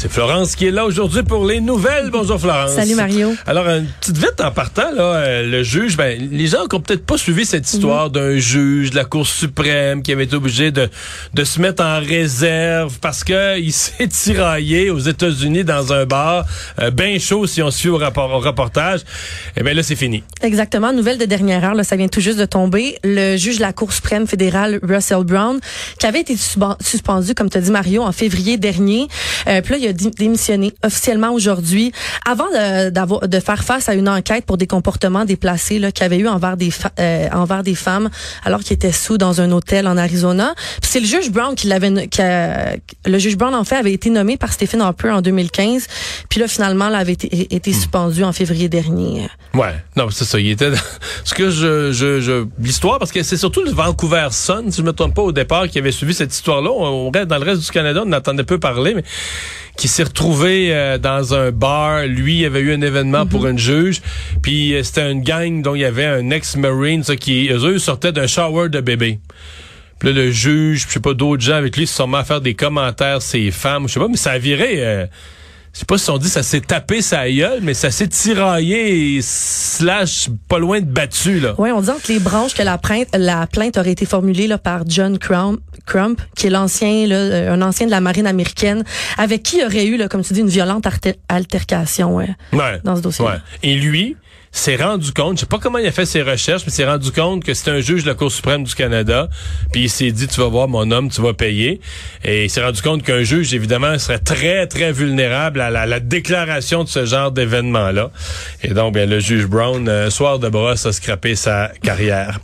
C'est Florence qui est là aujourd'hui pour les nouvelles. Bonjour Florence. Salut Mario. Alors, une petite vite en partant, là, euh, le juge, ben, les gens qui ont peut-être pas suivi cette histoire Mhm. d'un juge de la Cour suprême qui avait été obligé de, de se mettre en réserve parce que il s'est tiraillé aux États-Unis dans un bar, euh, bien chaud si on suit au, rapport, au reportage. Eh bien là, c'est fini. Exactement. Nouvelle de dernière heure, là, ça vient tout juste de tomber. Le juge de la Cour suprême fédérale, Russell Brown, qui avait été suspen- suspendu, comme tu as dit Mario, en février dernier. Euh, puis là, il a dé- démissionné officiellement aujourd'hui, avant de, d'avoir, de faire face à une enquête pour des comportements déplacés là, qu'il avait eu envers des, euh, envers des femmes alors qu'il était sous dans un hôtel en Arizona. Puis c'est le juge Brown qui l'avait, qui a- le juge Brown en fait avait été nommé par Stephen Harper en 2015. Puis là, finalement, là, avait été, été suspendu en février dernier. Ouais, non, c'est ça. Il était ce que je, je, je l'histoire parce que c'est surtout le Vancouver Sun, si je me trompe pas au départ, qui avait suivi cette histoire-là. On, on reste- dans le reste du Canada, on entendait peu parler, mais qui s'est retrouvé euh, dans un bar. Lui, il avait eu un événement pour une juge, puis euh, c'était une gang dont il y avait un ex-marine, ça qui eux, eux sortaient d'un shower de bébé. Puis là, le juge, je sais pas, d'autres gens avec lui se sont mis à faire des commentaires, ces femmes, je sais pas, mais ça a viré. euh, je sais pas si on dit ça s'est tapé sa gueule, mais ça s'est tiraillé et slash pas loin de battu, là. Oui, on dit entre les branches que la plainte, la plainte aurait été formulée là, par John Crump, Crump, qui est l'ancien, là, euh, un ancien de la marine américaine, avec qui il aurait eu, là, comme tu dis, une violente altercation ouais, Ouais. dans ce dossier. Ouais. Et lui s'est rendu compte, je sais pas comment il a fait ses recherches, mais s'est rendu compte que c'était un juge de la Cour suprême du Canada. Puis il s'est dit, tu vas voir mon homme, tu vas payer. Et il s'est rendu compte qu'un juge, évidemment, serait très, très vulnérable à la, la déclaration de ce genre d'événement-là. Et donc, bien, le juge Brown, euh, soir de brosse, a scrappé sa carrière.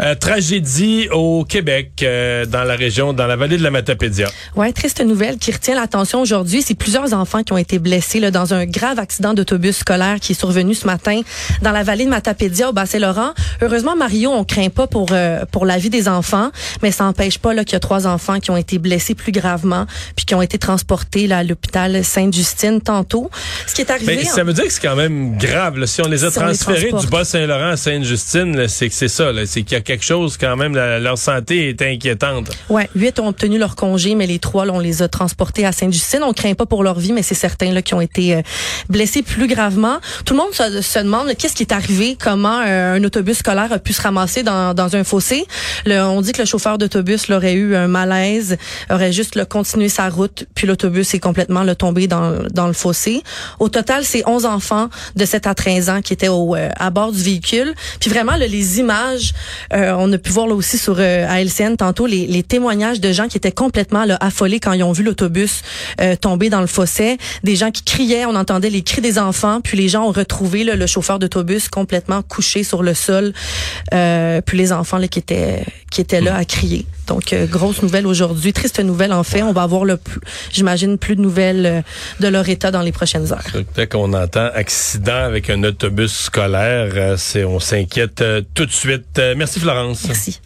Euh, tragédie au Québec, euh, dans la région, dans la vallée de la Matapédia. Ouais, triste nouvelle qui retient l'attention aujourd'hui, c'est plusieurs enfants qui ont été blessés là, dans un grave accident d'autobus scolaire qui est survenu ce matin dans la vallée de Matapédia au Bas-Saint-Laurent. Heureusement, Mario, on craint pas pour euh, pour la vie des enfants, mais ça n'empêche pas là qu'il y a trois enfants qui ont été blessés plus gravement puis qui ont été transportés là, à l'hôpital Sainte-Justine tantôt. Ce qui est arrivé Mais ça veut dire que c'est quand même grave. là. Si on les a Si on les transférés du. Bas-Saint-Laurent à Sainte-Justine, c'est que c'est ça. C'est qu'il y a quelque chose quand même. la- leur santé est inquiétante. Ouais, huit ont obtenu leur congé, mais les trois, là, on les a transportés à Sainte-Justine. On craint pas pour leur vie, mais c'est certains là qui ont été euh, blessés plus gravement. Tout le monde se, se demande qu'est-ce qui est arrivé, comment euh, un autobus scolaire a pu se ramasser dans, dans un fossé? Le- on dit que le chauffeur d'autobus l'aurait eu un malaise, aurait juste là, continué sa route, puis l'autobus est complètement là, tombé dans, dans le fossé. Au total, c'est 11 enfants de 7 à 13 ans qui étaient au, euh, à bord du véhicule. Puis vraiment, là, les images, euh, on a pu voir là aussi sur euh, à tantôt les, les témoignages de gens qui étaient complètement là, affolés quand ils ont vu l'autobus euh, tomber dans le fossé. Des gens qui criaient, on entendait les cris des enfants, puis les gens ont retrouvé là, le chauffeur d'autobus complètement couché sur le sol, euh, puis les enfants là, qui étaient qui étaient là à crier. Donc euh, grosse nouvelle aujourd'hui, triste nouvelle en fait. On va avoir le j'imagine plus de nouvelles euh, de leur état dans les prochaines heures. Dès qu'on entend accident avec un autobus scolaire, c'est on s'inquiète tout de suite. Merci Florence. Merci.